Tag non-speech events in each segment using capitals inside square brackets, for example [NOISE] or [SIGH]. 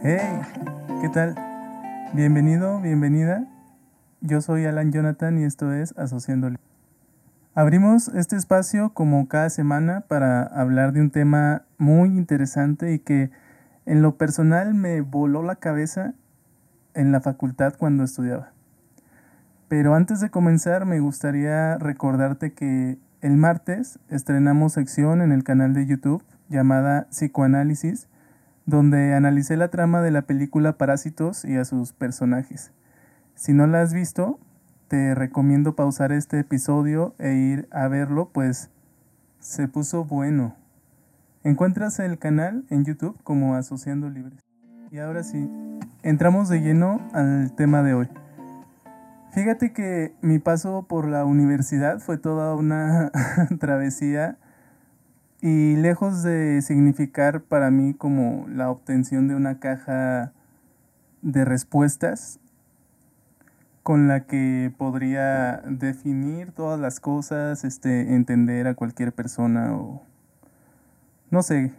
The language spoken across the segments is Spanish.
Hey, ¿qué tal? Bienvenido, bienvenida. Yo soy Alan Jonathan y esto es Asociando. Abrimos este espacio como cada semana para hablar de un tema muy interesante y que en lo personal me voló la cabeza en la facultad cuando estudiaba. Pero antes de comenzar me gustaría recordarte que el martes estrenamos sección en el canal de YouTube llamada Psicoanálisis, donde analicé la trama de la película Parásitos y a sus personajes. Si no la has visto, te recomiendo pausar este episodio e ir a verlo, pues se puso bueno. Encuentras el canal en YouTube como Asociando Libres. Y ahora sí, entramos de lleno al tema de hoy. Fíjate que mi paso por la universidad fue toda una [LAUGHS] travesía y lejos de significar para mí como la obtención de una caja de respuestas con la que podría definir todas las cosas, este, entender a cualquier persona o no sé.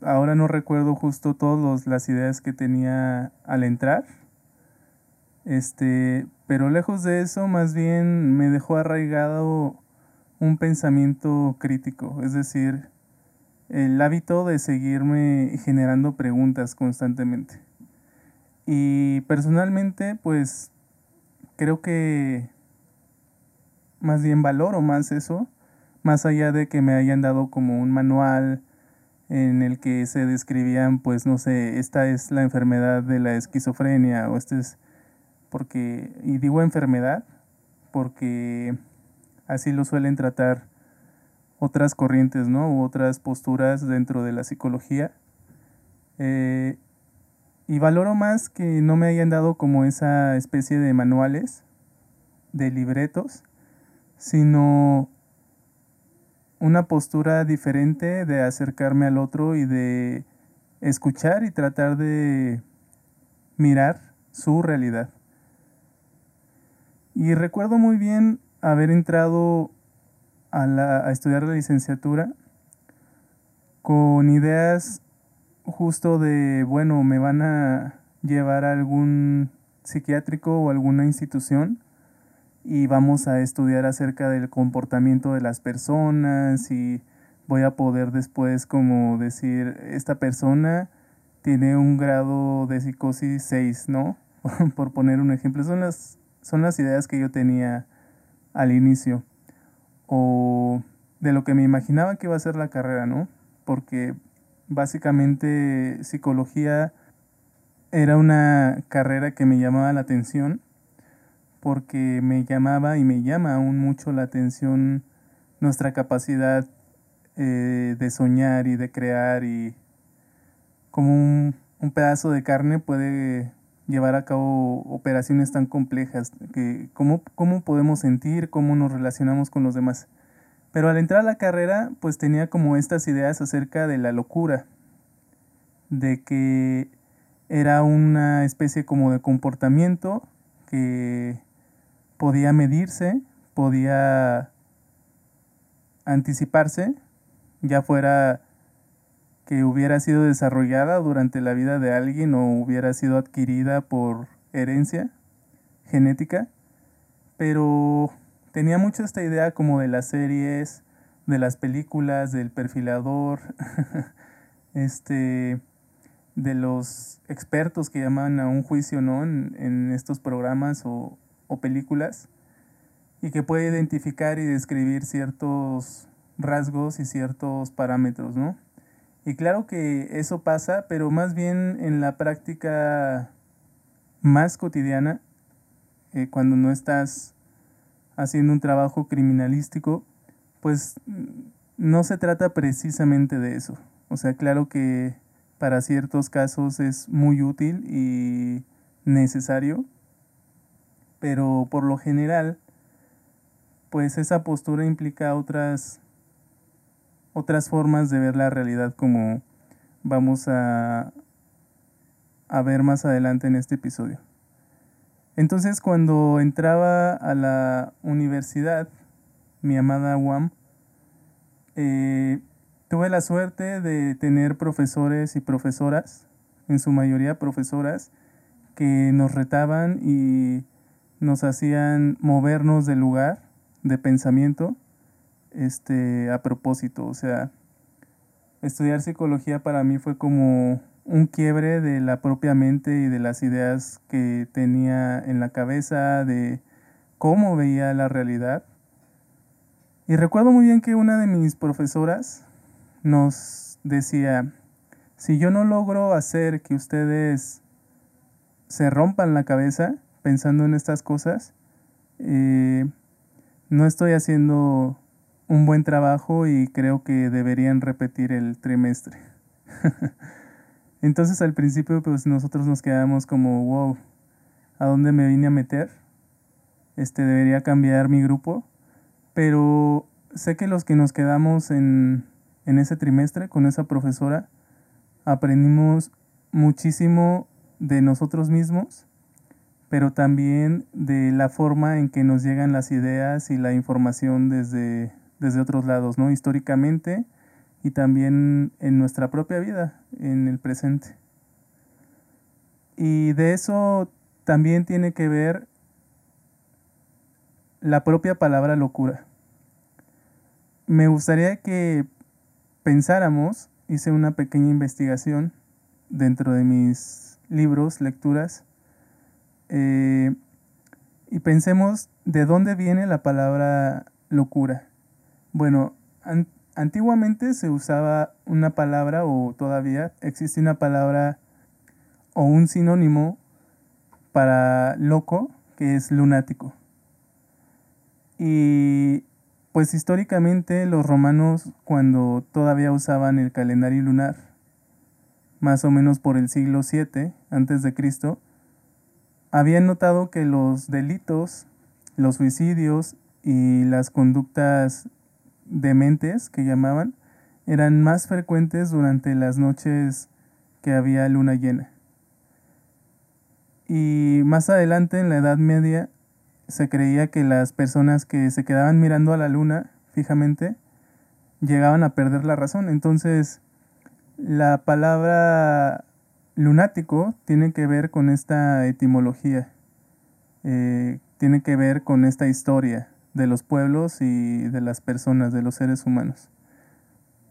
Ahora no recuerdo justo todas las ideas que tenía al entrar. Este, pero lejos de eso, más bien me dejó arraigado un pensamiento crítico, es decir, el hábito de seguirme generando preguntas constantemente. Y personalmente, pues creo que más bien valoro más eso, más allá de que me hayan dado como un manual en el que se describían, pues no sé, esta es la enfermedad de la esquizofrenia o este es porque, y digo enfermedad, porque Así lo suelen tratar otras corrientes, ¿no? U otras posturas dentro de la psicología. Eh, y valoro más que no me hayan dado como esa especie de manuales, de libretos, sino una postura diferente de acercarme al otro y de escuchar y tratar de mirar su realidad. Y recuerdo muy bien haber entrado a, la, a estudiar la licenciatura con ideas justo de, bueno, me van a llevar a algún psiquiátrico o alguna institución y vamos a estudiar acerca del comportamiento de las personas y voy a poder después como decir, esta persona tiene un grado de psicosis 6, ¿no? [LAUGHS] Por poner un ejemplo. Son las, son las ideas que yo tenía al inicio o de lo que me imaginaba que iba a ser la carrera, ¿no? Porque básicamente psicología era una carrera que me llamaba la atención porque me llamaba y me llama aún mucho la atención nuestra capacidad eh, de soñar y de crear y como un, un pedazo de carne puede llevar a cabo operaciones tan complejas, que cómo, cómo podemos sentir, cómo nos relacionamos con los demás. Pero al entrar a la carrera, pues tenía como estas ideas acerca de la locura, de que era una especie como de comportamiento que podía medirse, podía anticiparse, ya fuera que hubiera sido desarrollada durante la vida de alguien o hubiera sido adquirida por herencia genética, pero tenía mucho esta idea como de las series, de las películas, del perfilador, [LAUGHS] este, de los expertos que llaman a un juicio, ¿no? En, estos programas o, o películas, y que puede identificar y describir ciertos rasgos y ciertos parámetros, ¿no? Y claro que eso pasa, pero más bien en la práctica más cotidiana, eh, cuando no estás haciendo un trabajo criminalístico, pues no se trata precisamente de eso. O sea, claro que para ciertos casos es muy útil y necesario, pero por lo general, pues esa postura implica otras otras formas de ver la realidad como vamos a, a ver más adelante en este episodio. Entonces cuando entraba a la universidad, mi amada UAM, eh, tuve la suerte de tener profesores y profesoras en su mayoría profesoras, que nos retaban y nos hacían movernos del lugar de pensamiento este, a propósito. O sea, estudiar psicología para mí fue como un quiebre de la propia mente y de las ideas que tenía en la cabeza, de cómo veía la realidad. Y recuerdo muy bien que una de mis profesoras nos decía, si yo no logro hacer que ustedes se rompan la cabeza pensando en estas cosas, eh, no estoy haciendo un buen trabajo y creo que deberían repetir el trimestre. [LAUGHS] Entonces al principio pues nosotros nos quedamos como, wow, ¿a dónde me vine a meter? Este debería cambiar mi grupo, pero sé que los que nos quedamos en, en ese trimestre con esa profesora aprendimos muchísimo de nosotros mismos, pero también de la forma en que nos llegan las ideas y la información desde, desde otros lados, ¿no? Históricamente y también en nuestra propia vida, en el presente. Y de eso también tiene que ver la propia palabra locura. Me gustaría que pensáramos, hice una pequeña investigación dentro de mis libros, lecturas, eh, y pensemos de dónde viene la palabra locura. Bueno, antiguamente se usaba una palabra o todavía existe una palabra o un sinónimo para loco que es lunático. Y pues históricamente los romanos cuando todavía usaban el calendario lunar, más o menos por el siglo VII antes de Cristo, habían notado que los delitos, los suicidios y las conductas dementes que llamaban eran más frecuentes durante las noches que había luna llena. Y más adelante en la Edad Media se creía que las personas que se quedaban mirando a la luna fijamente llegaban a perder la razón. Entonces la palabra lunático tiene que ver con esta etimología, eh, tiene que ver con esta historia de los pueblos y de las personas, de los seres humanos.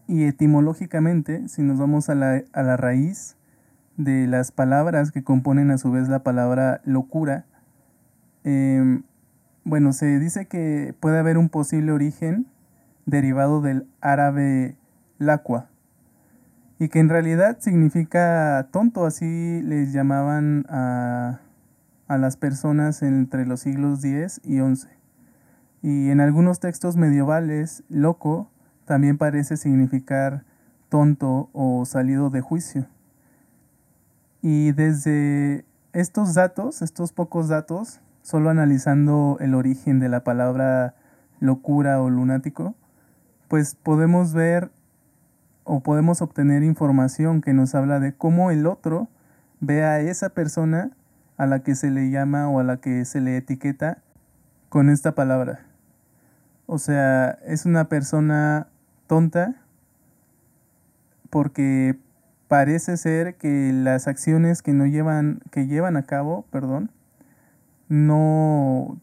Y etimológicamente, si nos vamos a la, a la raíz de las palabras que componen a su vez la palabra locura, em, bueno, se dice que puede haber un posible origen derivado del árabe lacua y que en realidad significa tonto, así les llamaban a, a las personas entre los siglos X y XI. Y en algunos textos medievales, loco también parece significar tonto o salido de juicio. Y desde estos datos, estos pocos datos, solo analizando el origen de la palabra locura o lunático, pues podemos ver o podemos obtener información que nos habla de cómo el otro ve a esa persona a la que se le llama o a la que se le etiqueta con esta palabra. O sea, es una persona tonta porque parece ser que las acciones que no llevan que llevan a cabo, perdón, no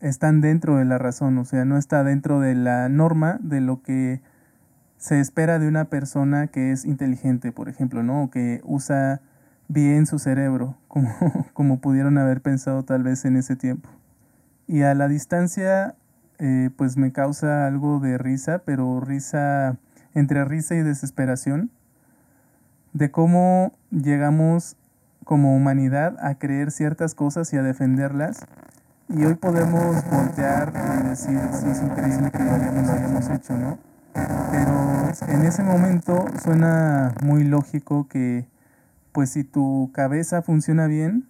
están dentro de la razón, o sea, no está dentro de la norma de lo que se espera de una persona que es inteligente, por ejemplo, ¿no? O que usa bien su cerebro, como, [LAUGHS] como pudieron haber pensado tal vez en ese tiempo. Y a la distancia eh, pues me causa algo de risa, pero risa entre risa y desesperación, de cómo llegamos como humanidad a creer ciertas cosas y a defenderlas. Y hoy podemos voltear y decir, sí, es increíble que lo hayamos, hecho, ¿no? Pero en ese momento suena muy lógico que, pues si tu cabeza funciona bien,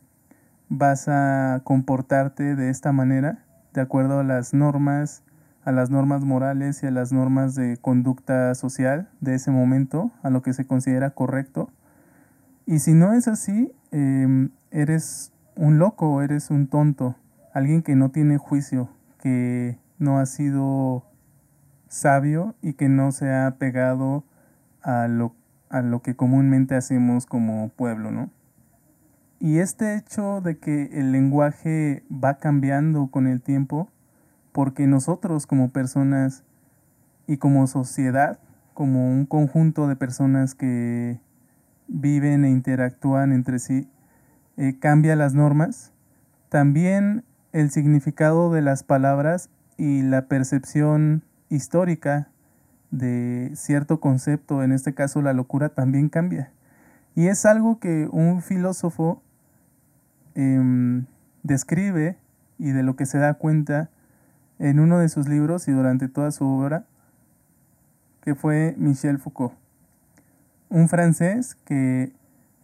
vas a comportarte de esta manera de acuerdo a las normas, a las normas morales y a las normas de conducta social de ese momento, a lo que se considera correcto. Y si no es así, em, eres un loco, eres un tonto, alguien que no tiene juicio, que no ha sido sabio y que no se ha pegado a lo a lo que comúnmente hacemos como pueblo, ¿no? Y este hecho de que el lenguaje va cambiando con el tiempo, porque nosotros como personas y como sociedad, como un conjunto de personas que viven e interactúan entre sí, eh, cambia las normas, también el significado de las palabras y la percepción histórica de cierto concepto, en este caso la locura, también cambia. Y es algo que un filósofo Em, describe y de lo que se da cuenta en uno de sus libros y durante toda su obra, que fue Michel Foucault, un francés que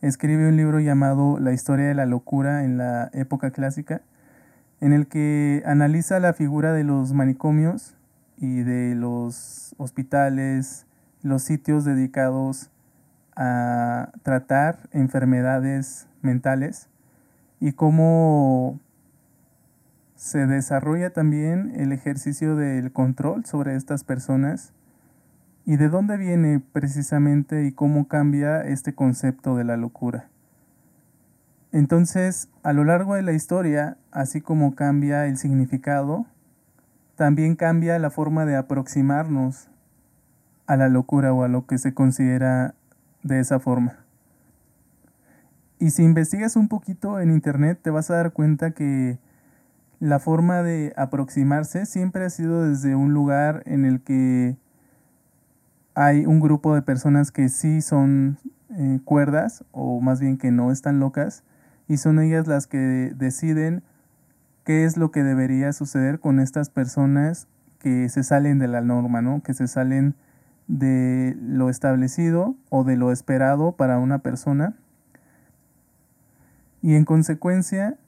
escribe un libro llamado La historia de la locura en la época clásica, en el que analiza la figura de los manicomios y de los hospitales, los sitios dedicados a tratar enfermedades mentales y cómo se desarrolla también el ejercicio del control sobre estas personas y de dónde viene precisamente y cómo cambia este concepto de la locura. Entonces, a lo largo de la historia, así como cambia el significado, también cambia la forma de aproximarnos a la locura o a lo que se considera de esa forma. Y si investigas un poquito en internet te vas a dar cuenta que la forma de aproximarse siempre ha sido desde un lugar en el que hay un grupo de personas que sí son eh, cuerdas o más bien que no están locas y son ellas las que deciden qué es lo que debería suceder con estas personas que se salen de la norma, ¿no? Que se salen de lo establecido o de lo esperado para una persona y en consecuencia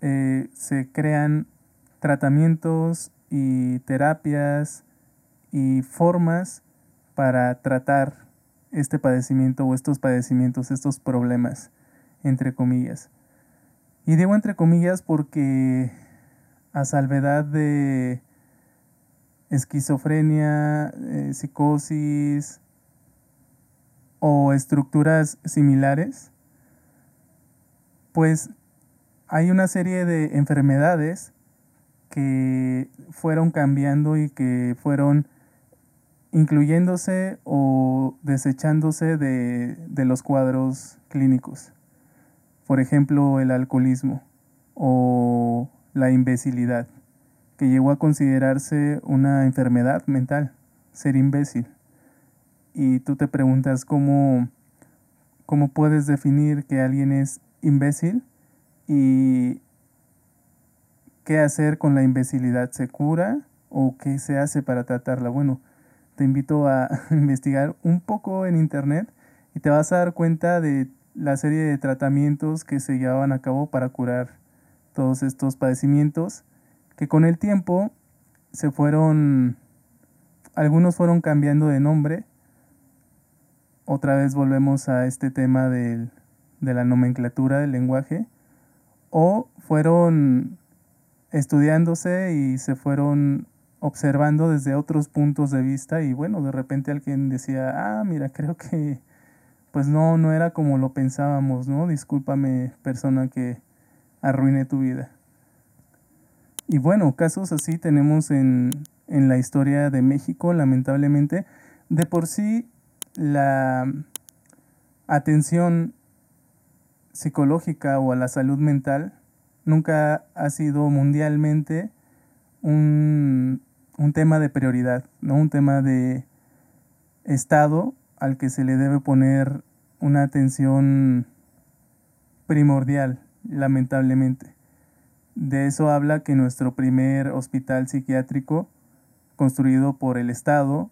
eh, se crean tratamientos y terapias y formas para tratar este padecimiento o estos padecimientos, estos problemas, entre comillas. Y digo entre comillas porque a salvedad de esquizofrenia, eh, psicosis o estructuras similares, pues hay una serie de enfermedades que fueron cambiando y que fueron incluyéndose o desechándose de, de, los cuadros clínicos. Por ejemplo, el alcoholismo o la imbecilidad, que llegó a considerarse una enfermedad mental, ser imbécil. Y tú te preguntas cómo, cómo puedes definir que alguien es imbécil y qué hacer con la imbecilidad. ¿Se cura o qué se hace para tratarla? Bueno, te invito a [LAUGHS] investigar un poco en internet y te vas a dar cuenta de la serie de tratamientos que se llevaban a cabo para curar todos estos padecimientos que con el tiempo se fueron algunos fueron cambiando de nombre otra vez volvemos a este tema del de la nomenclatura del lenguaje o fueron estudiándose y se fueron observando desde otros puntos de vista y bueno, de repente alguien decía, ah, mira, creo que pues no, no era como lo pensábamos, ¿no? Discúlpame persona que arruiné tu vida. Y bueno, casos así tenemos en, en la historia de México, lamentablemente. De por sí, la atención psicológica o a la salud mental nunca ha sido mundialmente un, un tema de prioridad, ¿no? un tema de estado al que se le debe poner una atención primordial, lamentablemente. De eso habla que nuestro primer hospital psiquiátrico, construido por el Estado,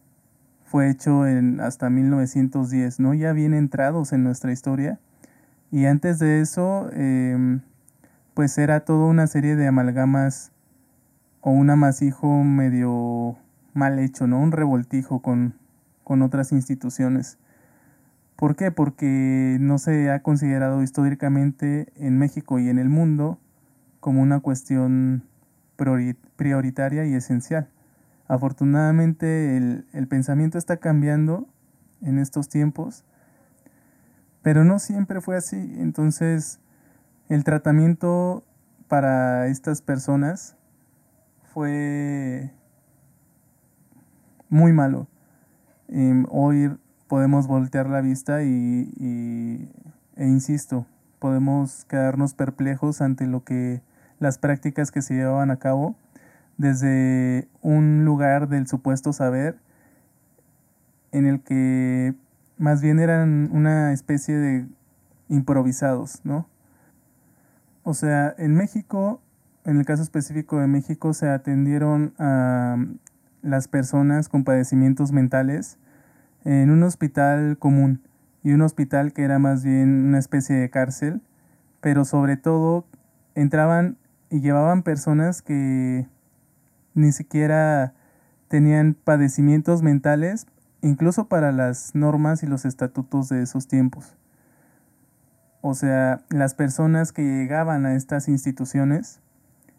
fue hecho en hasta 1910, ¿no? Ya bien entrados en nuestra historia, y antes de eso, em, pues era toda una serie de amalgamas o un amasijo medio mal hecho, ¿no? Un revoltijo con, con otras instituciones. ¿Por qué? Porque no se ha considerado históricamente en México y en el mundo como una cuestión prioritaria y esencial. Afortunadamente el, el pensamiento está cambiando en estos tiempos Pero no siempre fue así. Entonces, el tratamiento para estas personas fue muy malo. Em, hoy podemos voltear la vista y, e insisto, podemos quedarnos perplejos ante lo que las prácticas que se llevaban a cabo desde un lugar del supuesto saber en el que más bien eran una especie de improvisados, ¿no? O sea, en México, en el caso específico de México, se atendieron a las personas con padecimientos mentales en un hospital común y un hospital que era más bien una especie de cárcel, pero sobre todo entraban y llevaban personas que ni siquiera tenían padecimientos mentales, incluso para las normas y los estatutos de esos tiempos. O sea, las personas que llegaban a estas instituciones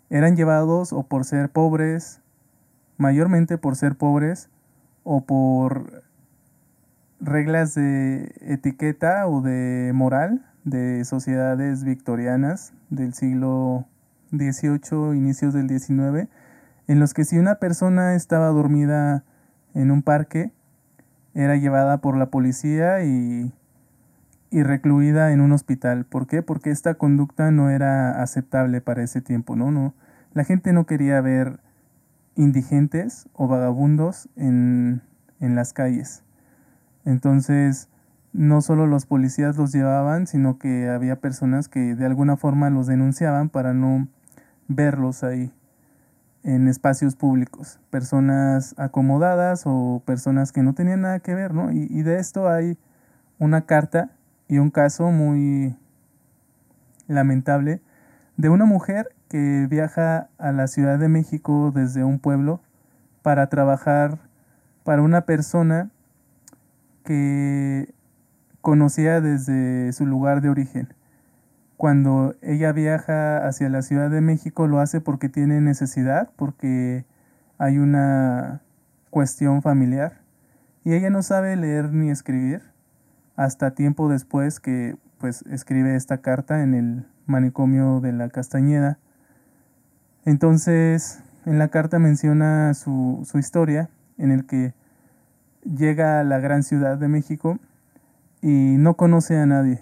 eran llevados o por ser pobres, mayormente por ser pobres, o por reglas de etiqueta o de moral de sociedades victorianas del siglo XVIII, inicios del XIX, en los que si una persona estaba dormida en un parque, era llevada por la policía y, y recluida en un hospital. ¿Por qué? Porque esta conducta no era aceptable para ese tiempo, ¿no? no la gente no quería ver indigentes o vagabundos en, en las calles. Entonces, no solo los policías los llevaban, sino que había personas que de alguna forma los denunciaban para no verlos ahí en espacios públicos, personas acomodadas o personas que no tenían nada que ver, ¿no? Y, y de esto hay una carta y un caso muy lamentable de una mujer que viaja a la Ciudad de México desde un pueblo para trabajar para una persona que conocía desde su lugar de origen cuando ella viaja hacia la Ciudad de México lo hace porque tiene necesidad, porque hay una cuestión familiar y ella no sabe leer ni escribir hasta tiempo después que pues escribe esta carta en el manicomio de la Castañeda. Entonces, en la carta menciona su, su historia en el que llega a la gran ciudad de México y no conoce a nadie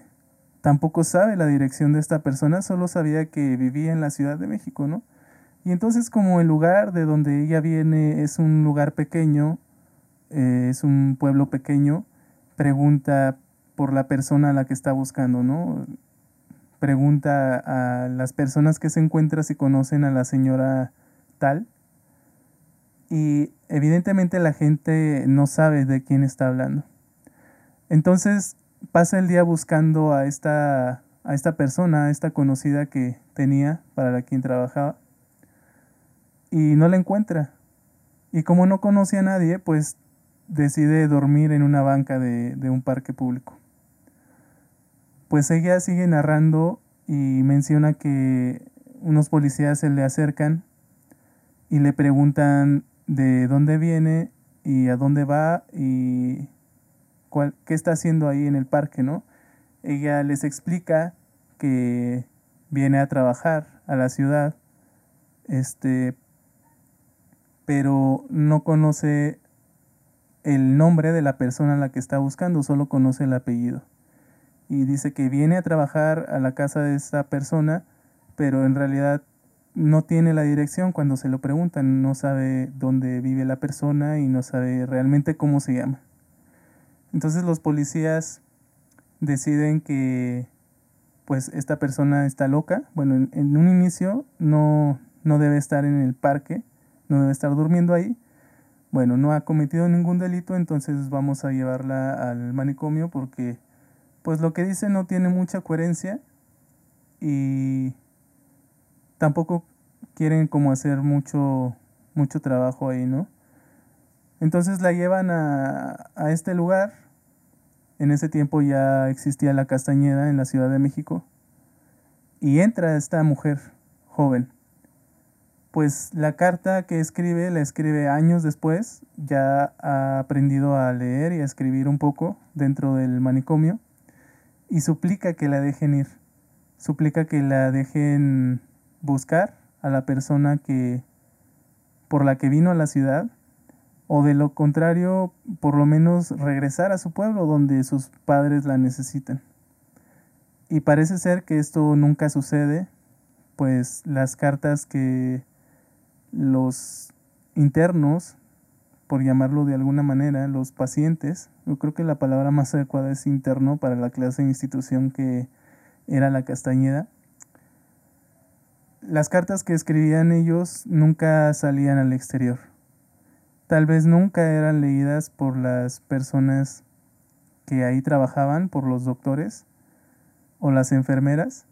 tampoco sabe la dirección de esta persona, solo sabía que vivía en la Ciudad de México, ¿no? Y entonces como el lugar de donde ella viene es un lugar pequeño, eh, es un pueblo pequeño, pregunta por la persona a la que está buscando, ¿no? Pregunta a las personas que se encuentran si conocen a la señora tal. Y evidentemente la gente no sabe de quién está hablando. Entonces pasa el día buscando a esta, a esta persona, a esta conocida que tenía para la quien trabajaba, y no la encuentra. Y como no conoce a nadie, pues decide dormir en una banca de, de un parque público. Pues ella sigue narrando y menciona que unos policías se le acercan y le preguntan de dónde viene y a dónde va y qué está haciendo ahí en el parque, ¿no? Ella les explica que viene a trabajar a la ciudad, este, pero no conoce el nombre de la persona a la que está buscando, solo conoce el apellido. Y dice que viene a trabajar a la casa de esta persona, pero en realidad no tiene la dirección cuando se lo preguntan, no sabe dónde vive la persona y no sabe realmente cómo se llama. Entonces los policías deciden que pues esta persona está loca. Bueno, en, un inicio no, no debe estar en el parque, no debe estar durmiendo ahí. Bueno, no ha cometido ningún delito, entonces vamos a llevarla al manicomio porque pues lo que dice no tiene mucha coherencia y tampoco quieren como hacer mucho mucho trabajo ahí, ¿no? Entonces la llevan a, a este lugar. En ese tiempo ya existía la Castañeda en la Ciudad de México. Y entra esta mujer joven. Pues la carta que escribe la escribe años después. Ya ha aprendido a leer y a escribir un poco dentro del manicomio. y suplica que la dejen ir, suplica que la dejen buscar a la persona que por la que vino a la ciudad o de lo contrario, por lo menos regresar a su pueblo donde sus padres la necesitan. Y parece ser que esto nunca sucede, pues las cartas que los internos, por llamarlo de alguna manera, los pacientes, yo creo que la palabra más adecuada es interno para la clase de institución que era la Castañeda, las cartas que escribían ellos nunca salían al exterior. Tal vez nunca eran leídas por las personas que ahí trabajaban, por los doctores o las enfermeras,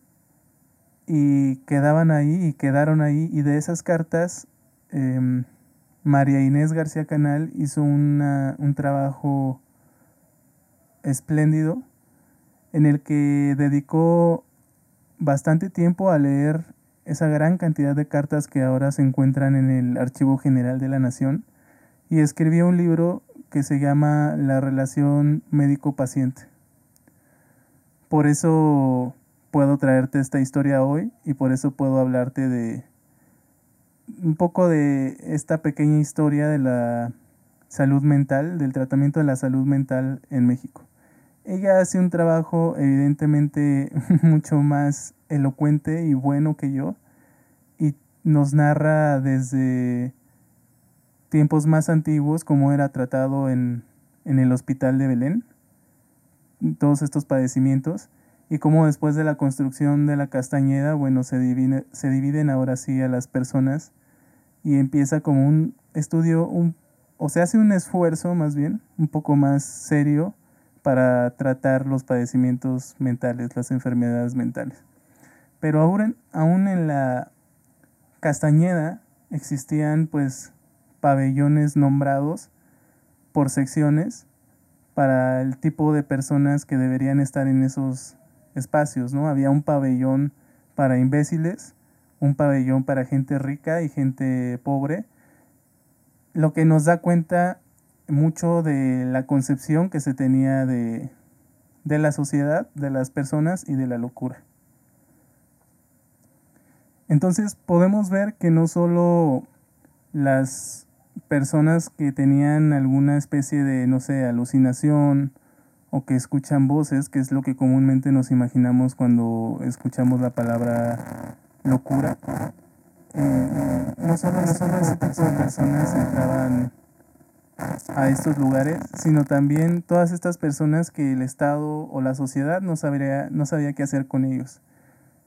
y quedaban ahí y quedaron ahí. Y de esas cartas, em, María Inés García Canal hizo un trabajo espléndido en el que dedicó bastante tiempo a leer esa gran cantidad de cartas que ahora se encuentran en el Archivo General de la Nación y escribió un libro que se llama La relación médico-paciente. Por eso puedo traerte esta historia hoy y por eso puedo hablarte de un poco de esta pequeña historia de la salud mental, del tratamiento de la salud mental en México. Ella hace un trabajo evidentemente [LAUGHS] mucho más elocuente y bueno que yo y nos narra desde tiempos más antiguos cómo era tratado en, el hospital de Belén, todos estos padecimientos y cómo después de la construcción de la Castañeda, bueno, se, divide, se dividen ahora sí a las personas y empieza como un estudio, un, o se hace un esfuerzo más bien, un poco más serio para tratar los padecimientos mentales, las enfermedades mentales. Pero aún, aún en la Castañeda existían pues pabellones nombrados por secciones para el tipo de personas que deberían estar en esos espacios, ¿no? Había un pabellón para imbéciles, un pabellón para gente rica y gente pobre, lo que nos da cuenta mucho de la concepción que se tenía de, la sociedad, de las personas y de la locura. Entonces podemos ver que no solo las personas que tenían alguna especie de, no sé, alucinación o que escuchan voces, que es lo que comúnmente nos imaginamos cuando escuchamos la palabra locura, eh, no solo, solo ese tipo de personas entraban a estos lugares, sino también todas estas personas que el Estado o la sociedad no, sabría, no sabía qué hacer con ellos.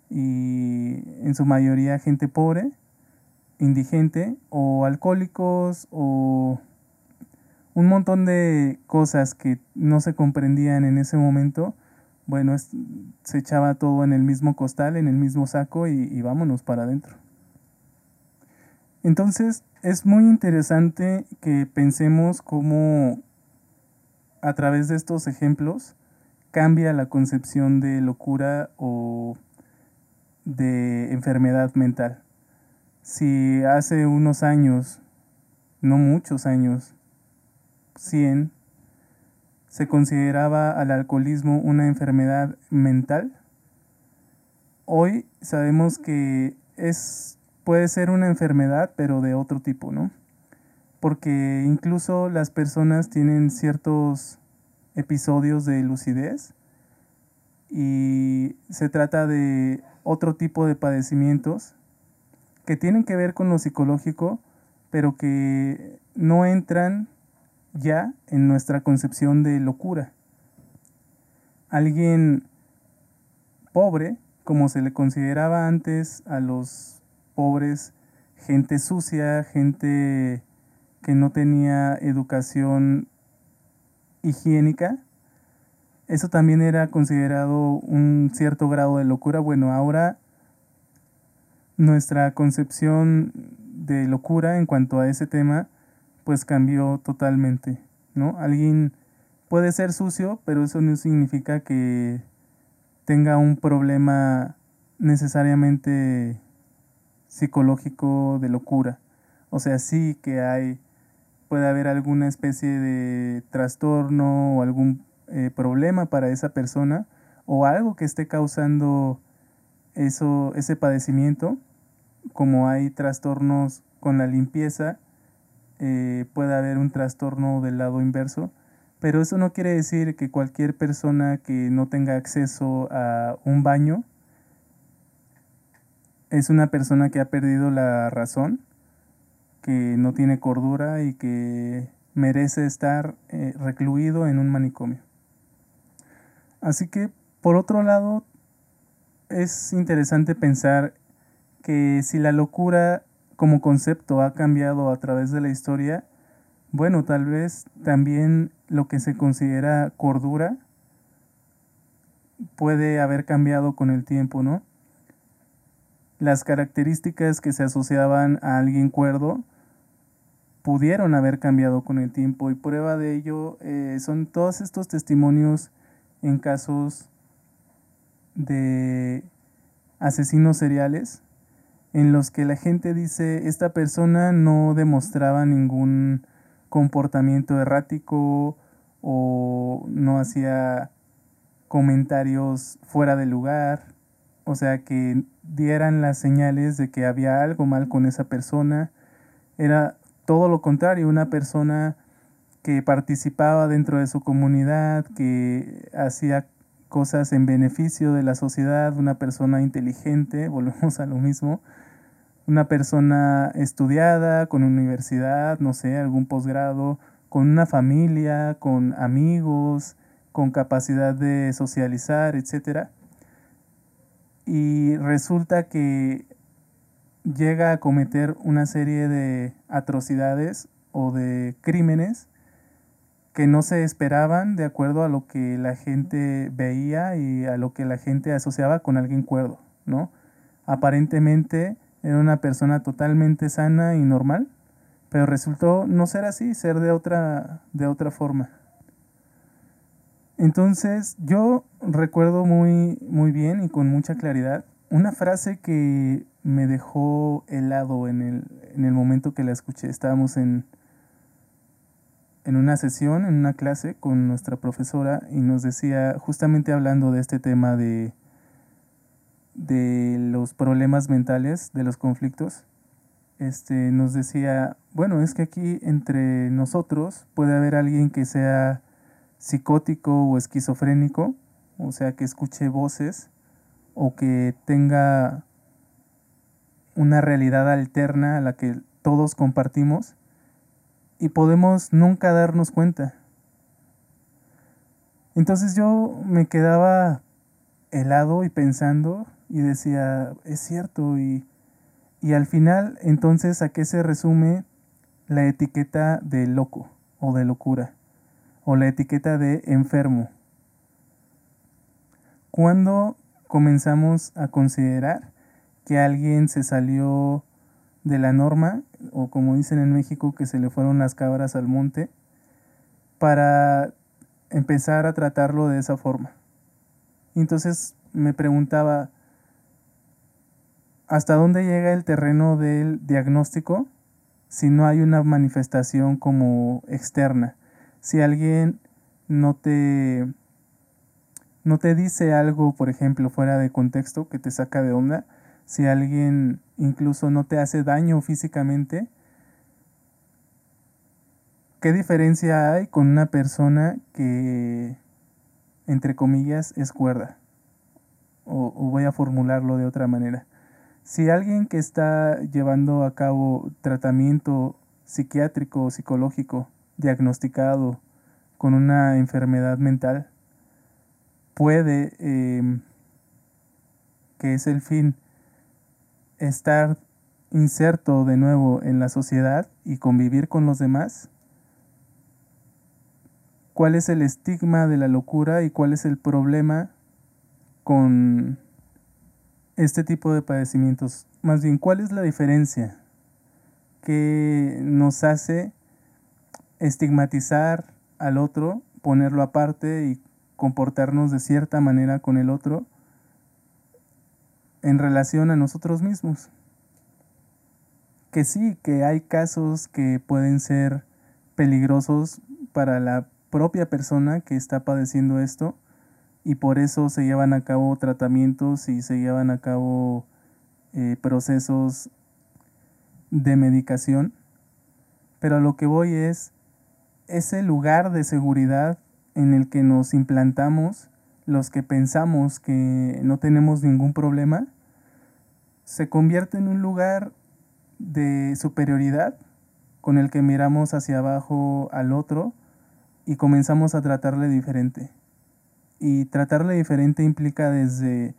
Y en su mayoría gente pobre, indigente o alcohólicos o un montón de cosas que no se comprendían en ese momento. Bueno, se echaba todo en el mismo costal, en el mismo saco y, y vámonos para adentro. Entonces, es muy interesante que pensemos cómo a través de estos ejemplos cambia la concepción de locura o de enfermedad mental. Si hace unos años, no muchos años, 100, se consideraba al alcoholismo una enfermedad mental, hoy sabemos que es puede ser una enfermedad, pero de otro tipo, ¿no? Porque incluso las personas tienen ciertos episodios de lucidez y se trata de otro tipo de padecimientos que tienen que ver con lo psicológico, pero que no entran ya en nuestra concepción de locura. Alguien pobre, como se le consideraba antes a los pobres, gente sucia, gente que no tenía educación higiénica. Eso también era considerado un cierto grado de locura. Bueno, ahora nuestra concepción de locura en cuanto a ese tema pues cambió totalmente, ¿no? Alguien puede ser sucio, pero eso no significa que tenga un problema necesariamente psicológico de locura. O sea, sí que hay, puede haber alguna especie de trastorno o algún eh, problema para esa persona o algo que esté causando eso, ese padecimiento, como hay trastornos con la limpieza, eh, puede haber un trastorno del lado inverso, pero eso no quiere decir que cualquier persona que no tenga acceso a un baño es una persona que ha perdido la razón, que no tiene cordura y que merece estar eh, recluido en un manicomio. Así que, por otro lado, es interesante pensar que si la locura como concepto ha cambiado a través de la historia, bueno, tal vez también lo que se considera cordura puede haber cambiado con el tiempo, ¿no? Las características que se asociaban a alguien cuerdo pudieron haber cambiado con el tiempo y prueba de ello eh, son todos estos testimonios en casos de asesinos seriales en los que la gente dice esta persona no demostraba ningún comportamiento errático o no hacía comentarios fuera de lugar, o sea que dieran las señales de que había algo mal con esa persona. Era todo lo contrario, una persona que participaba dentro de su comunidad, que hacía cosas en beneficio de la sociedad, una persona inteligente, [LAUGHS] volvemos a lo mismo, una persona estudiada, con universidad, no sé, algún posgrado, con una familia, con amigos, con capacidad de socializar, etc. Y resulta que llega a cometer una serie de atrocidades o de crímenes que no se esperaban de acuerdo a lo que la gente veía y a lo que la gente asociaba con alguien cuerdo, ¿no? Aparentemente era una persona totalmente sana y normal, pero resultó no ser así, ser de otra, de otra forma. Entonces yo recuerdo muy, muy bien y con mucha claridad una frase que me dejó helado en el, en el momento que la escuché. Estábamos en, en una sesión, en una clase con nuestra profesora y nos decía, justamente hablando de este tema de, de los problemas mentales, de los conflictos, este, nos decía, bueno, es que aquí entre nosotros puede haber alguien que sea psicótico o esquizofrénico, o sea, que escuche voces o que tenga una realidad alterna a la que todos compartimos y podemos nunca darnos cuenta. Entonces yo me quedaba helado y pensando y decía, es cierto, y, y al final entonces a qué se resume la etiqueta de loco o de locura o la etiqueta de enfermo. Cuando comenzamos a considerar que alguien se salió de la norma, o como dicen en México, que se le fueron las cabras al monte, para empezar a tratarlo de esa forma. Entonces me preguntaba, ¿hasta dónde llega el terreno del diagnóstico si no hay una manifestación como externa? Si alguien no te, no te dice algo, por ejemplo, fuera de contexto, que te saca de onda, si alguien incluso no te hace daño físicamente, ¿qué diferencia hay con una persona que, entre comillas, es cuerda? O, voy a formularlo de otra manera. Si alguien que está llevando a cabo tratamiento psiquiátrico o psicológico diagnosticado con una enfermedad mental puede, em, que es el fin, estar inserto de nuevo en la sociedad y convivir con los demás? ¿Cuál es el estigma de la locura y cuál es el problema con este tipo de padecimientos? Más bien, ¿cuál es la diferencia que nos hace estigmatizar al otro, ponerlo aparte y comportarnos de cierta manera con el otro en relación a nosotros mismos. Que sí, que hay casos que pueden ser peligrosos para la propia persona que está padeciendo esto, y por eso se llevan a cabo tratamientos y se llevan a cabo eh, procesos de medicación. Pero a lo que voy es ese lugar de seguridad en el que nos implantamos, los que pensamos que no tenemos ningún problema, se convierte en un lugar de superioridad con el que miramos hacia abajo al otro y comenzamos a tratarle diferente. Y tratarle diferente implica desde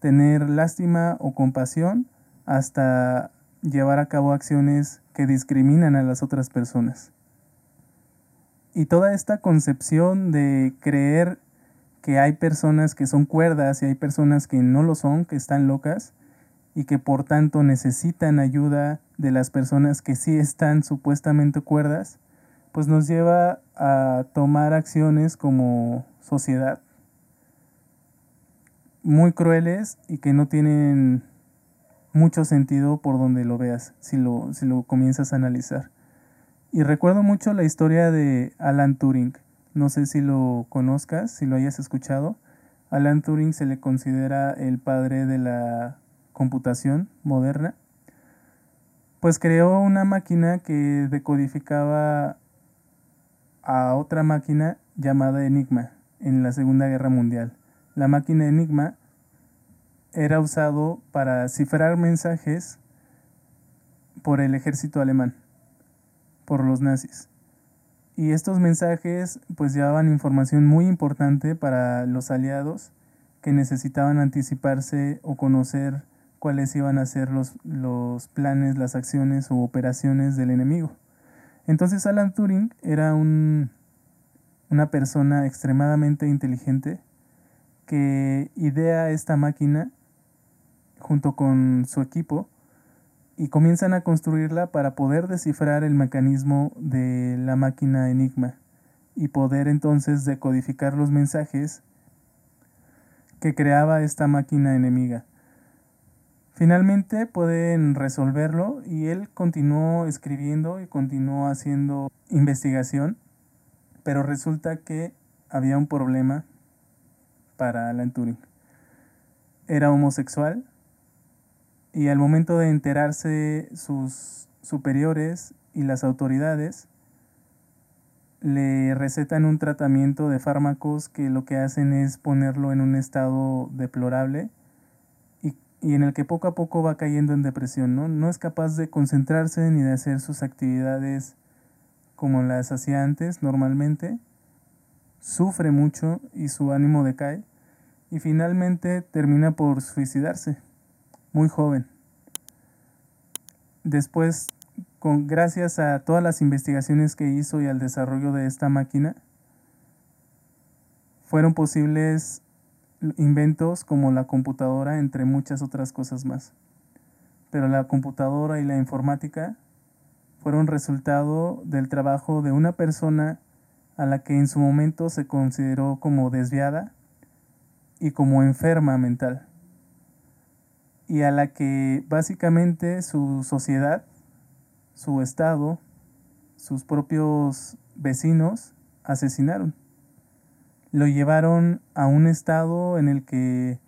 tener lástima o compasión hasta llevar a cabo acciones que discriminan a las otras personas. Y toda esta concepción de creer que hay personas que son cuerdas y hay personas que no lo son, que están locas y que por tanto necesitan ayuda de las personas que sí están supuestamente cuerdas, pues nos lleva a tomar acciones como sociedad muy crueles y que no tienen mucho sentido por donde lo veas, si lo, si lo comienzas a analizar. Y recuerdo mucho la historia de Alan Turing. No sé si lo conozcas, si lo hayas escuchado. Alan Turing se le considera el padre de la computación moderna. Pues creó una máquina que decodificaba a otra máquina llamada Enigma en la Segunda Guerra Mundial. La máquina Enigma era usado para cifrar mensajes por el ejército alemán, por los nazis. Y estos mensajes pues llevaban información muy importante para los aliados que necesitaban anticiparse o conocer cuáles iban a ser los, los planes, las acciones o operaciones del enemigo. Entonces Alan Turing era un, una persona extremadamente inteligente que idea esta máquina junto con su equipo y comienzan a construirla para poder descifrar el mecanismo de la máquina Enigma y poder entonces decodificar los mensajes que creaba esta máquina enemiga. Finalmente pueden resolverlo y él continuó escribiendo y continuó haciendo investigación, pero resulta que había un problema para Alan Turing. Era homosexual y al momento de enterarse sus superiores y las autoridades, le recetan un tratamiento de fármacos que lo que hacen es ponerlo en un estado deplorable y, en el que poco a poco va cayendo en depresión, ¿no? No es capaz de concentrarse ni de hacer sus actividades como las hacía antes normalmente sufre mucho y su ánimo decae y finalmente termina por suicidarse, muy joven. Después, con, gracias a todas las investigaciones que hizo y al desarrollo de esta máquina, fueron posibles inventos como la computadora, entre muchas otras cosas más. Pero la computadora y la informática fueron resultado del trabajo de una persona a la que en su momento se consideró como desviada y como enferma mental, y a la que básicamente su sociedad, su estado, sus propios vecinos asesinaron. Lo llevaron a un estado en el que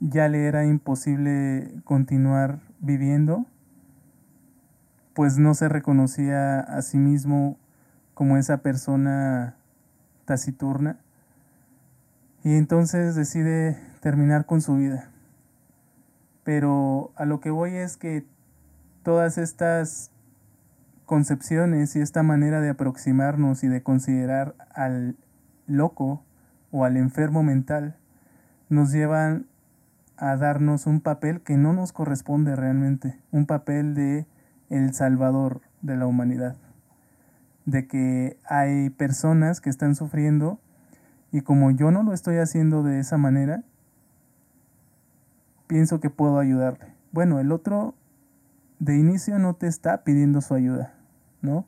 ya le era imposible continuar viviendo, pues no se reconocía a sí mismo como esa persona taciturna y entonces decide terminar con su vida. Pero a lo que voy es que todas estas concepciones y esta manera de aproximarnos y de considerar al loco o al enfermo mental nos llevan a darnos un papel que no nos corresponde realmente, un papel de el salvador de la humanidad de que hay personas que están sufriendo y como yo no lo estoy haciendo de esa manera, pienso que puedo ayudarle. Bueno, el otro de inicio no te está pidiendo su ayuda, ¿no?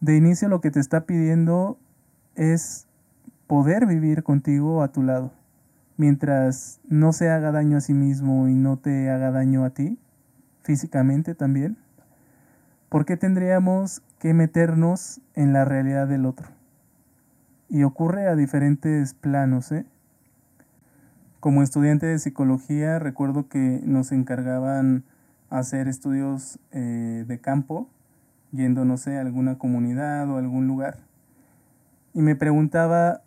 De inicio lo que te está pidiendo es poder vivir contigo a tu lado, mientras no se haga daño a sí mismo y no te haga daño a ti, físicamente también. ¿Por qué tendríamos que meternos en la realidad del otro? Y ocurre a diferentes planos, ¿eh? como estudiante de psicología recuerdo que nos encargaban hacer estudios eh, de campo, yendo, no sé, a alguna comunidad o algún lugar. Y me preguntaba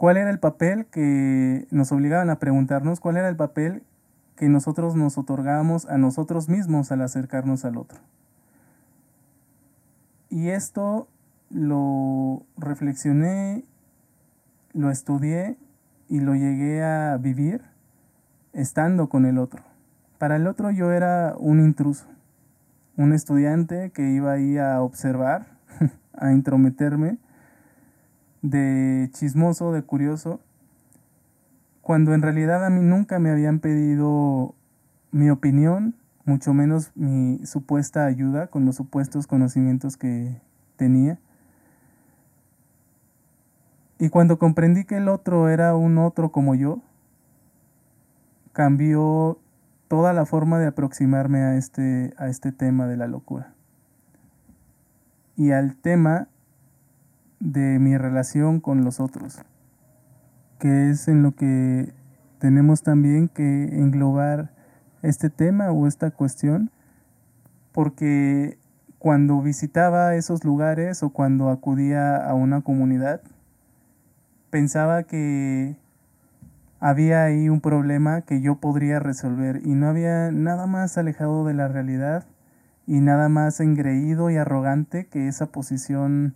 cuál era el papel que nos obligaban a preguntarnos, cuál era el papel que nosotros nos otorgábamos a nosotros mismos al acercarnos al otro. Y esto lo reflexioné, lo estudié y lo llegué a vivir estando con el otro. Para el otro yo era un intruso, un estudiante que iba ahí a observar, [LAUGHS] a intrometerme, de chismoso, de curioso, cuando en realidad a mí nunca me habían pedido mi opinión, mucho menos mi supuesta ayuda con los supuestos conocimientos que tenía. Y cuando comprendí que el otro era un otro como yo, cambió toda la forma de aproximarme a este, a este tema de la locura. Y al tema de mi relación con los otros que es en lo que tenemos también que englobar este tema o esta cuestión, porque cuando visitaba esos lugares o cuando acudía a una comunidad, pensaba que había ahí un problema que yo podría resolver y no había nada más alejado de la realidad y nada más engreído y arrogante que esa posición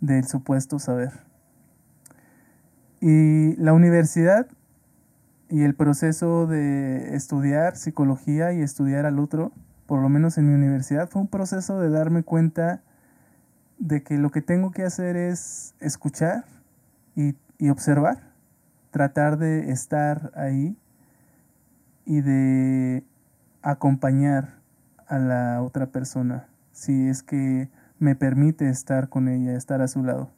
del supuesto saber. Y la universidad y el proceso de estudiar psicología y estudiar al otro, por lo menos en mi universidad, fue un proceso de darme cuenta de que lo que tengo que hacer es escuchar y, y observar, tratar de estar ahí y de acompañar a la otra persona, si es que me permite estar con ella, estar a su lado.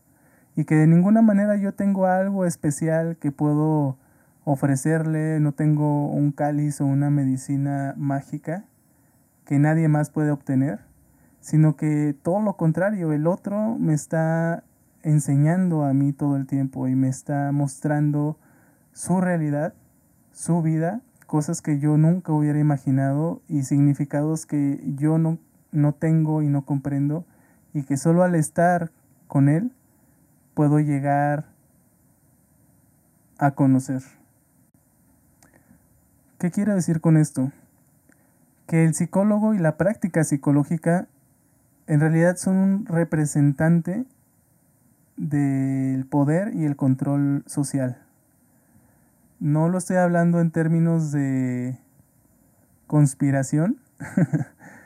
Y que de ninguna manera yo tengo algo especial que puedo ofrecerle, no tengo un cáliz o una medicina mágica que nadie más puede obtener, sino que todo lo contrario, el otro me está enseñando a mí todo el tiempo y me está mostrando su realidad, su vida, cosas que yo nunca hubiera imaginado y significados que yo no, no tengo y no comprendo y que solo al estar con él puedo llegar a conocer. ¿Qué quiero decir con esto? Que el psicólogo y la práctica psicológica en realidad son un representante del poder y el control social. No lo estoy hablando en términos de conspiración, [LAUGHS]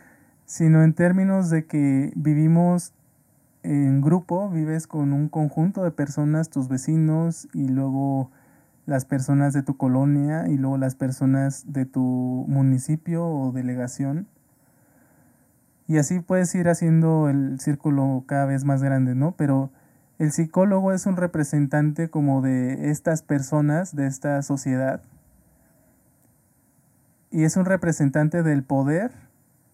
sino en términos de que vivimos en grupo, vives con un conjunto de personas, tus vecinos y luego las personas de tu colonia y luego las personas de tu municipio o delegación. Y así puedes ir haciendo el círculo cada vez más grande, ¿no? Pero el psicólogo es un representante como de estas personas, de esta sociedad. Y es un representante del poder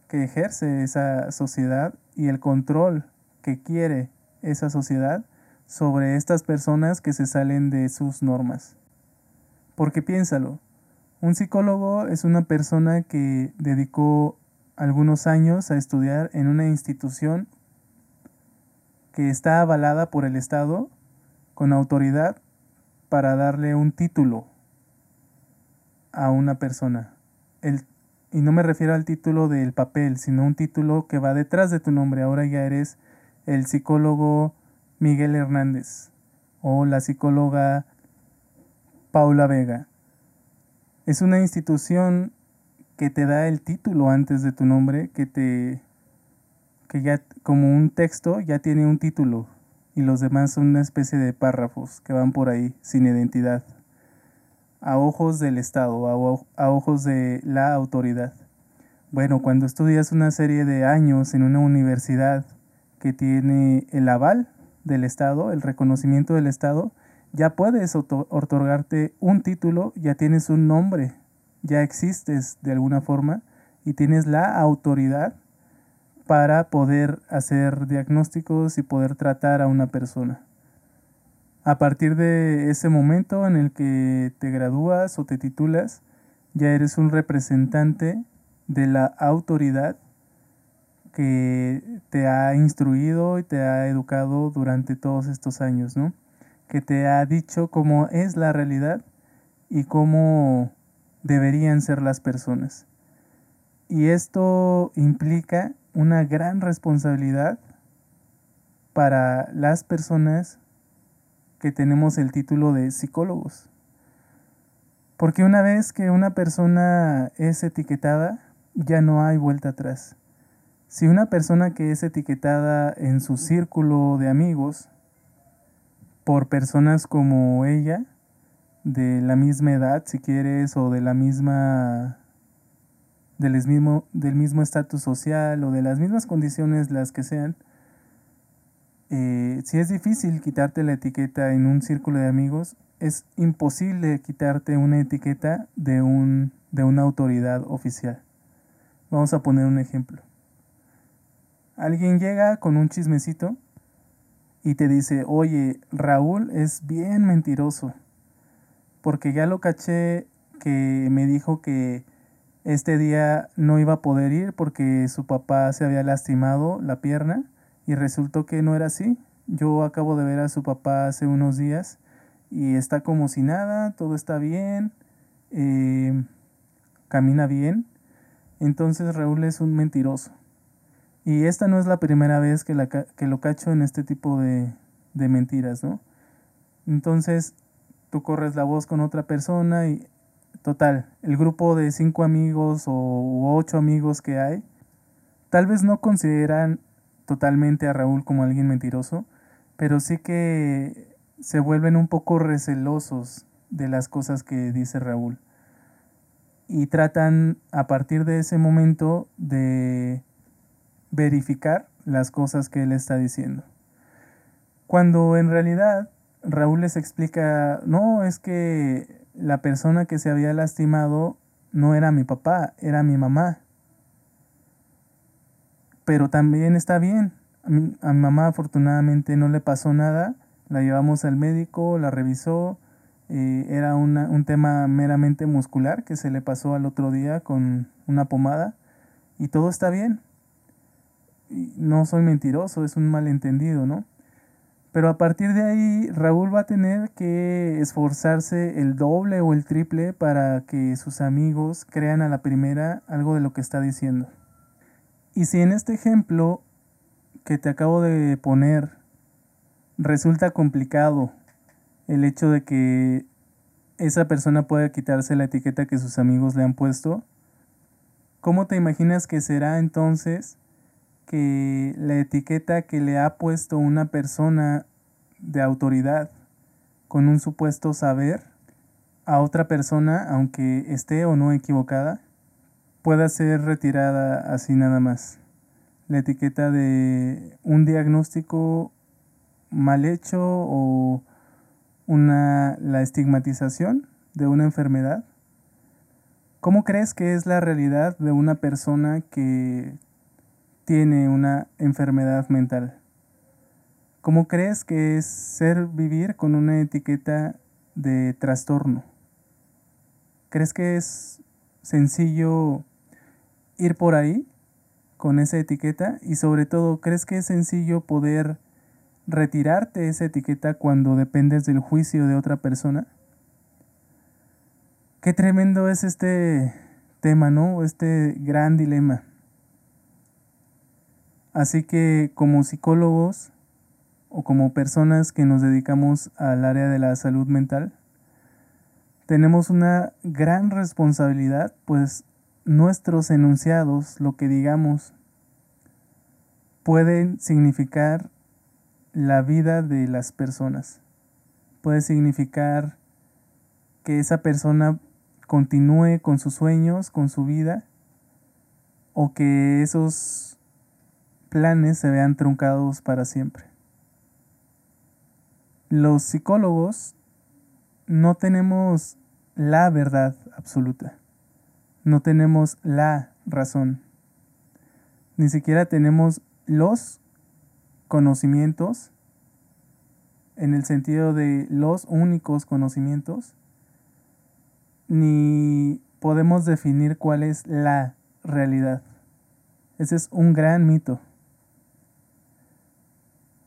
que ejerce esa sociedad y el control que quiere esa sociedad sobre estas personas que se salen de sus normas. Porque piénsalo, un psicólogo es una persona que dedicó algunos años a estudiar en una institución que está avalada por el Estado con autoridad para darle un título a una persona. Y no me refiero al título del papel, sino un título que va detrás de tu nombre. Ahora ya eres el psicólogo Miguel Hernández o la psicóloga Paula Vega. Es una institución que te da el título antes de tu nombre, que te que ya como un texto ya tiene un título y los demás son una especie de párrafos que van por ahí sin identidad a ojos del Estado, a, ojos de la autoridad. Bueno, cuando estudias una serie de años en una universidad que tiene el aval del Estado, el reconocimiento del Estado, ya puedes otorgarte un título, ya tienes un nombre, ya existes de alguna forma y tienes la autoridad para poder hacer diagnósticos y poder tratar a una persona. A partir de ese momento en el que te gradúas o te titulas, ya eres un representante de la autoridad que te ha instruido y te ha educado durante todos estos años, ¿no? Que te ha dicho cómo es la realidad y cómo deberían ser las personas. Y esto implica una gran responsabilidad para las personas que tenemos el título de psicólogos. Porque una vez que una persona es etiquetada, ya no hay vuelta atrás. Si una persona que es etiquetada en su círculo de amigos por personas como ella, de la misma edad, si quieres, o de la misma del mismo del mismo estatus social o de las mismas condiciones las que sean, eh, si es difícil quitarte la etiqueta en un círculo de amigos, es imposible quitarte una etiqueta de un de una autoridad oficial. Vamos a poner un ejemplo. Alguien llega con un chismecito y te dice, oye, Raúl es bien mentiroso, porque ya lo caché que me dijo que este día no iba a poder ir porque su papá se había lastimado la pierna y resultó que no era así. Yo acabo de ver a su papá hace unos días y está como si nada, todo está bien, eh, camina bien. Entonces Raúl es un mentiroso. Y esta no es la primera vez que, la, que lo cacho en este tipo de, de mentiras, ¿no? Entonces tú corres la voz con otra persona y total, el grupo de cinco amigos o ocho amigos que hay, tal vez no consideran totalmente a Raúl como alguien mentiroso, pero sí que se vuelven un poco recelosos de las cosas que dice Raúl. Y tratan a partir de ese momento de verificar las cosas que él está diciendo. Cuando en realidad Raúl les explica, no, es que la persona que se había lastimado no era mi papá, era mi mamá. Pero también está bien. A mi, mamá afortunadamente no le pasó nada. La llevamos al médico, la revisó. Eh, era un tema meramente muscular que se le pasó al otro día con una pomada. Y todo está bien no soy mentiroso, es un malentendido, ¿no? Pero a partir de ahí Raúl va a tener que esforzarse el doble o el triple para que sus amigos crean a la primera algo de lo que está diciendo. Y si en este ejemplo que te acabo de poner resulta complicado el hecho de que esa persona pueda quitarse la etiqueta que sus amigos le han puesto, ¿cómo te imaginas que será entonces que la etiqueta que le ha puesto una persona de autoridad con un supuesto saber a otra persona, aunque esté o no equivocada, pueda ser retirada así nada más. La etiqueta de un diagnóstico mal hecho o una, la estigmatización de una enfermedad. ¿Cómo crees que es la realidad de una persona que tiene una enfermedad mental. ¿Cómo crees que es ser vivir con una etiqueta de trastorno? ¿Crees que es sencillo ir por ahí con esa etiqueta? Y sobre todo, ¿crees que es sencillo poder retirarte esa etiqueta cuando dependes del juicio de otra persona? Qué tremendo es este tema, ¿no? Este gran dilema. Así que como psicólogos o como personas que nos dedicamos al área de la salud mental, tenemos una gran responsabilidad, pues nuestros enunciados, lo que digamos, pueden significar la vida de las personas. Puede significar que esa persona continúe con sus sueños, con su vida, o que esos planes se vean truncados para siempre. Los psicólogos no tenemos la verdad absoluta, no tenemos la razón, ni siquiera tenemos los conocimientos en el sentido de los únicos conocimientos, ni podemos definir cuál es la realidad. Ese es un gran mito.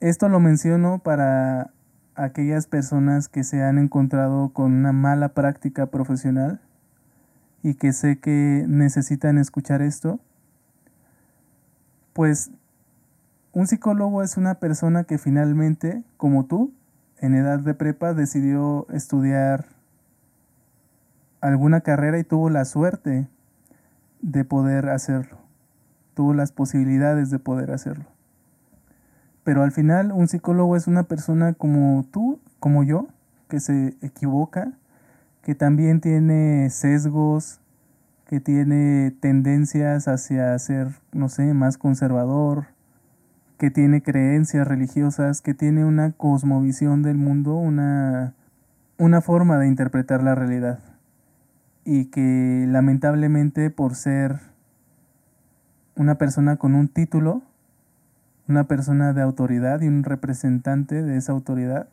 Esto lo menciono para aquellas personas que se han encontrado con una mala práctica profesional y que sé que necesitan escuchar esto. Pues un psicólogo es una persona que finalmente, como tú, en edad de prepa decidió estudiar alguna carrera y tuvo la suerte de poder hacerlo. Tuvo las posibilidades de poder hacerlo. Pero al final un psicólogo es una persona como tú, como yo, que se equivoca, que también tiene sesgos, que tiene tendencias hacia ser, no sé, más conservador, que tiene creencias religiosas, que tiene una cosmovisión del mundo, una, una forma de interpretar la realidad. Y que lamentablemente por ser una persona con un título, una persona de autoridad y un representante de esa autoridad,